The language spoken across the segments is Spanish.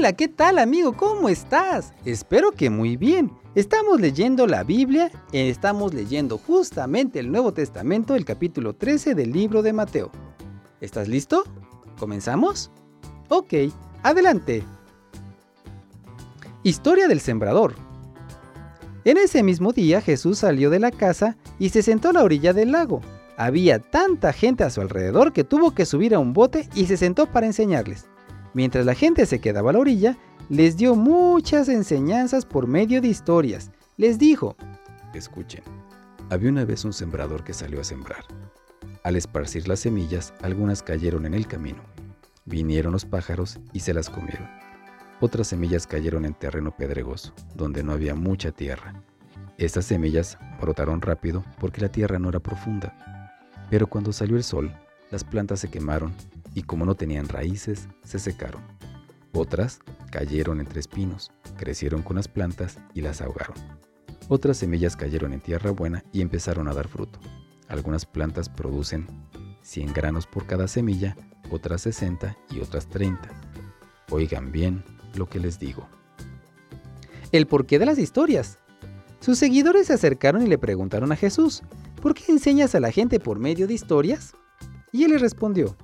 Hola, ¿qué tal amigo? ¿Cómo estás? Espero que muy bien. Estamos leyendo la Biblia, estamos leyendo justamente el Nuevo Testamento, el capítulo 13 del libro de Mateo. ¿Estás listo? ¿Comenzamos? Ok, adelante. Historia del Sembrador. En ese mismo día Jesús salió de la casa y se sentó a la orilla del lago. Había tanta gente a su alrededor que tuvo que subir a un bote y se sentó para enseñarles. Mientras la gente se quedaba a la orilla, les dio muchas enseñanzas por medio de historias. Les dijo, escuchen, había una vez un sembrador que salió a sembrar. Al esparcir las semillas, algunas cayeron en el camino. Vinieron los pájaros y se las comieron. Otras semillas cayeron en terreno pedregoso, donde no había mucha tierra. Estas semillas brotaron rápido porque la tierra no era profunda. Pero cuando salió el sol, las plantas se quemaron y como no tenían raíces, se secaron. Otras cayeron entre espinos, crecieron con las plantas y las ahogaron. Otras semillas cayeron en tierra buena y empezaron a dar fruto. Algunas plantas producen 100 granos por cada semilla, otras 60 y otras 30. Oigan bien lo que les digo. El porqué de las historias. Sus seguidores se acercaron y le preguntaron a Jesús, ¿por qué enseñas a la gente por medio de historias? Y él les respondió,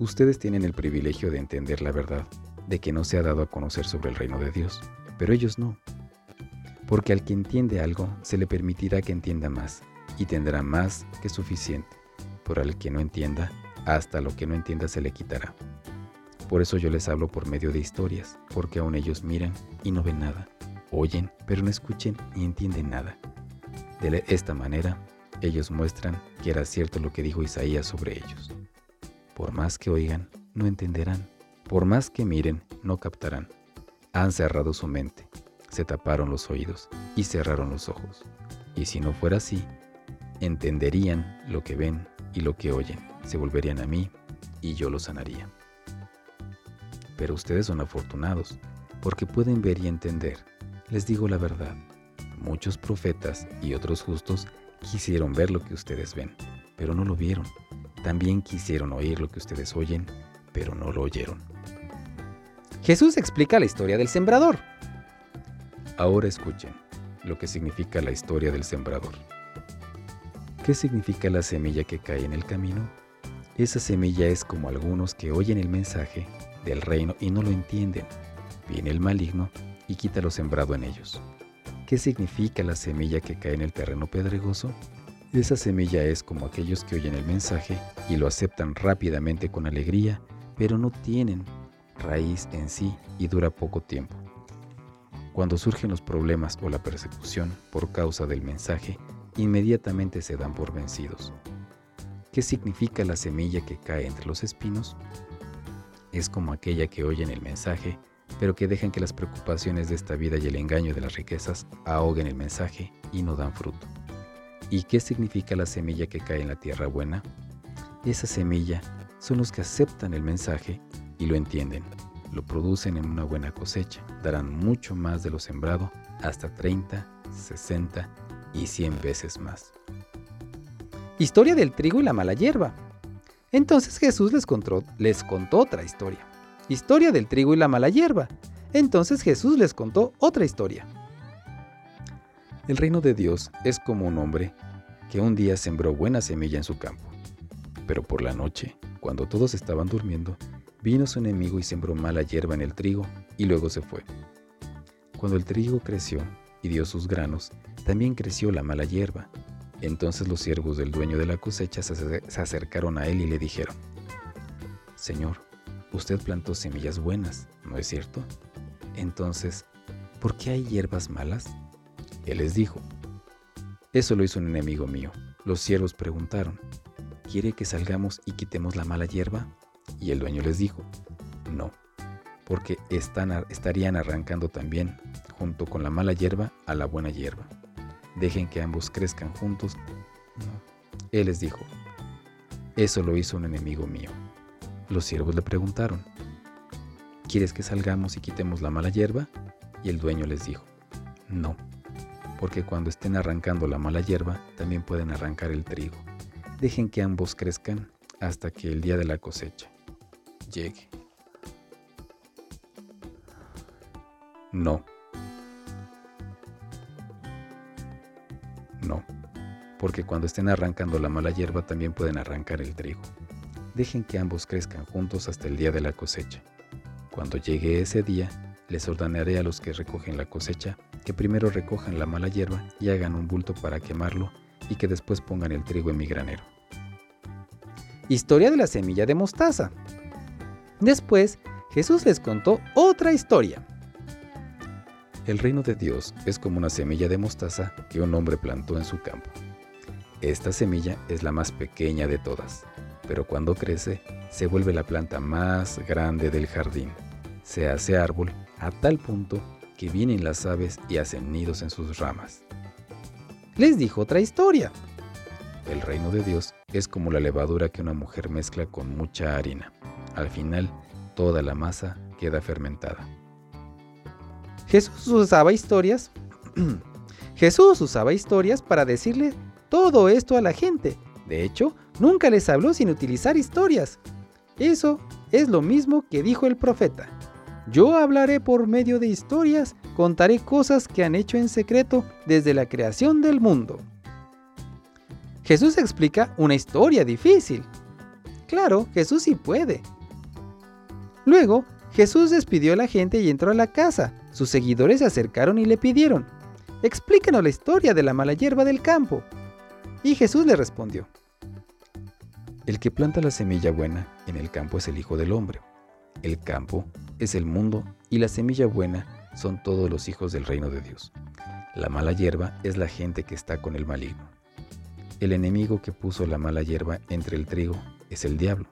Ustedes tienen el privilegio de entender la verdad, de que no se ha dado a conocer sobre el reino de Dios, pero ellos no. Porque al que entiende algo, se le permitirá que entienda más, y tendrá más que suficiente. Por al que no entienda, hasta lo que no entienda se le quitará. Por eso yo les hablo por medio de historias, porque aún ellos miran y no ven nada, oyen, pero no escuchen ni entienden nada. De esta manera, ellos muestran que era cierto lo que dijo Isaías sobre ellos. Por más que oigan, no entenderán. Por más que miren, no captarán. Han cerrado su mente, se taparon los oídos y cerraron los ojos. Y si no fuera así, entenderían lo que ven y lo que oyen, se volverían a mí y yo los sanaría. Pero ustedes son afortunados, porque pueden ver y entender. Les digo la verdad, muchos profetas y otros justos quisieron ver lo que ustedes ven, pero no lo vieron también quisieron oír lo que ustedes oyen, pero no lo oyeron. Jesús explica la historia del sembrador. Ahora escuchen lo que significa la historia del sembrador. ¿Qué significa la semilla que cae en el camino? Esa semilla es como algunos que oyen el mensaje del reino y no lo entienden. Viene el maligno y quita lo sembrado en ellos. ¿Qué significa la semilla que cae en el terreno pedregoso? Esa semilla es como aquellos que oyen el mensaje y lo aceptan rápidamente con alegría, pero no tienen raíz en sí y dura poco tiempo. Cuando surgen los problemas o la persecución por causa del mensaje, inmediatamente se dan por vencidos. ¿Qué significa la semilla que cae entre los espinos? Es como aquella que oyen el mensaje, pero que dejan que las preocupaciones de esta vida y el engaño de las riquezas ahoguen el mensaje y no dan fruto. ¿Y qué significa la semilla que cae en la tierra buena? Esa semilla son los que aceptan el mensaje y lo entienden, lo producen en una buena cosecha, darán mucho más de lo sembrado, hasta 30, 60 y 100 veces más. Historia del trigo y la mala hierba. Entonces Jesús les contó, les contó otra historia. Historia del trigo y la mala hierba. Entonces Jesús les contó otra historia. El reino de Dios es como un hombre que un día sembró buena semilla en su campo. Pero por la noche, cuando todos estaban durmiendo, vino su enemigo y sembró mala hierba en el trigo y luego se fue. Cuando el trigo creció y dio sus granos, también creció la mala hierba. Entonces los siervos del dueño de la cosecha se acercaron a él y le dijeron, Señor, usted plantó semillas buenas, ¿no es cierto? Entonces, ¿por qué hay hierbas malas? Él les dijo, eso lo hizo un enemigo mío. Los siervos preguntaron, ¿quiere que salgamos y quitemos la mala hierba? Y el dueño les dijo, no, porque estarían arrancando también, junto con la mala hierba, a la buena hierba. Dejen que ambos crezcan juntos. Él les dijo, eso lo hizo un enemigo mío. Los siervos le preguntaron, ¿quieres que salgamos y quitemos la mala hierba? Y el dueño les dijo, no porque cuando estén arrancando la mala hierba, también pueden arrancar el trigo. Dejen que ambos crezcan hasta que el día de la cosecha llegue. No. No, porque cuando estén arrancando la mala hierba también pueden arrancar el trigo. Dejen que ambos crezcan juntos hasta el día de la cosecha. Cuando llegue ese día, les ordenaré a los que recogen la cosecha que primero recojan la mala hierba y hagan un bulto para quemarlo y que después pongan el trigo en mi granero. Historia de la semilla de mostaza. Después, Jesús les contó otra historia. El reino de Dios es como una semilla de mostaza que un hombre plantó en su campo. Esta semilla es la más pequeña de todas, pero cuando crece se vuelve la planta más grande del jardín. Se hace árbol a tal punto que vienen las aves y hacen nidos en sus ramas. Les dijo otra historia. El reino de Dios es como la levadura que una mujer mezcla con mucha harina. Al final, toda la masa queda fermentada. Jesús usaba historias. Jesús usaba historias para decirle todo esto a la gente. De hecho, nunca les habló sin utilizar historias. Eso es lo mismo que dijo el profeta. Yo hablaré por medio de historias, contaré cosas que han hecho en secreto desde la creación del mundo. Jesús explica una historia difícil. Claro, Jesús sí puede. Luego, Jesús despidió a la gente y entró a la casa. Sus seguidores se acercaron y le pidieron, explícanos la historia de la mala hierba del campo. Y Jesús le respondió, El que planta la semilla buena en el campo es el Hijo del Hombre. El campo es el mundo y la semilla buena son todos los hijos del reino de Dios. La mala hierba es la gente que está con el maligno. El enemigo que puso la mala hierba entre el trigo es el diablo.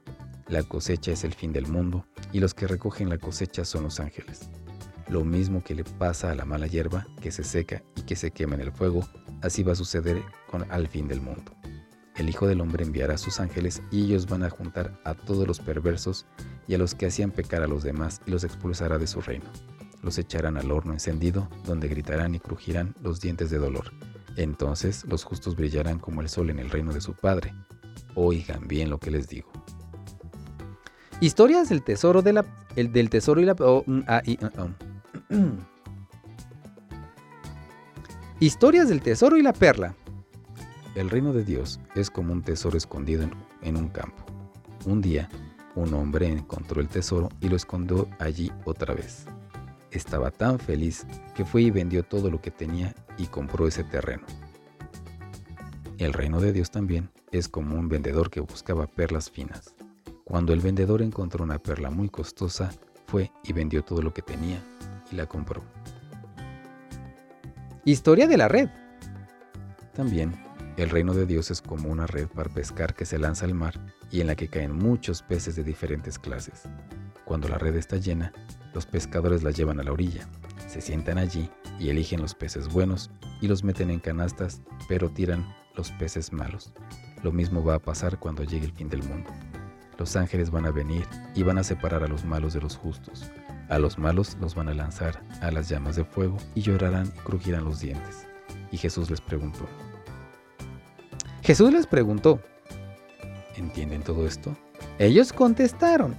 La cosecha es el fin del mundo y los que recogen la cosecha son los ángeles. Lo mismo que le pasa a la mala hierba que se seca y que se quema en el fuego, así va a suceder con al fin del mundo. El Hijo del Hombre enviará a sus ángeles y ellos van a juntar a todos los perversos y a los que hacían pecar a los demás y los expulsará de su reino. Los echarán al horno encendido, donde gritarán y crujirán los dientes de dolor. Entonces los justos brillarán como el sol en el reino de su Padre. Oigan bien lo que les digo. Historias del tesoro de la el del tesoro y la oh, mm, ah, uh, um. Historias del tesoro y la perla. El reino de Dios es como un tesoro escondido en un campo. Un día, un hombre encontró el tesoro y lo escondió allí otra vez. Estaba tan feliz que fue y vendió todo lo que tenía y compró ese terreno. El reino de Dios también es como un vendedor que buscaba perlas finas. Cuando el vendedor encontró una perla muy costosa, fue y vendió todo lo que tenía y la compró. Historia de la red. También el reino de Dios es como una red para pescar que se lanza al mar y en la que caen muchos peces de diferentes clases. Cuando la red está llena, los pescadores la llevan a la orilla, se sientan allí y eligen los peces buenos y los meten en canastas, pero tiran los peces malos. Lo mismo va a pasar cuando llegue el fin del mundo. Los ángeles van a venir y van a separar a los malos de los justos. A los malos los van a lanzar a las llamas de fuego y llorarán y crujirán los dientes. Y Jesús les preguntó, Jesús les preguntó, ¿entienden todo esto? Ellos contestaron,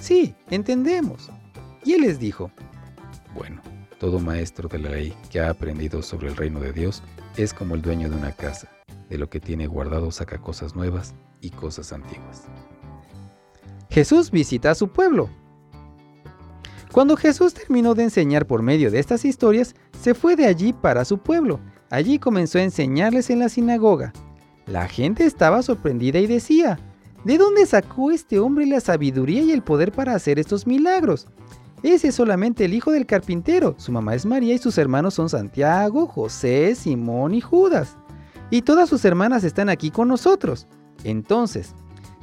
sí, entendemos. Y él les dijo, bueno, todo maestro de la ley que ha aprendido sobre el reino de Dios es como el dueño de una casa. De lo que tiene guardado saca cosas nuevas y cosas antiguas. Jesús visita a su pueblo. Cuando Jesús terminó de enseñar por medio de estas historias, se fue de allí para su pueblo. Allí comenzó a enseñarles en la sinagoga. La gente estaba sorprendida y decía, ¿de dónde sacó este hombre la sabiduría y el poder para hacer estos milagros? Ese es solamente el hijo del carpintero, su mamá es María y sus hermanos son Santiago, José, Simón y Judas. Y todas sus hermanas están aquí con nosotros. Entonces,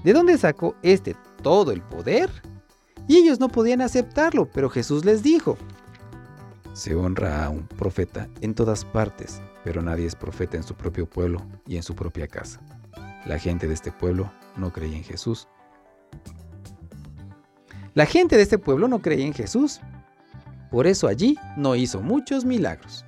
¿de dónde sacó este todo el poder? Y ellos no podían aceptarlo, pero Jesús les dijo, Se honra a un profeta en todas partes, pero nadie es profeta en su propio pueblo y en su propia casa. La gente de este pueblo no creía en Jesús. La gente de este pueblo no creía en Jesús. Por eso allí no hizo muchos milagros.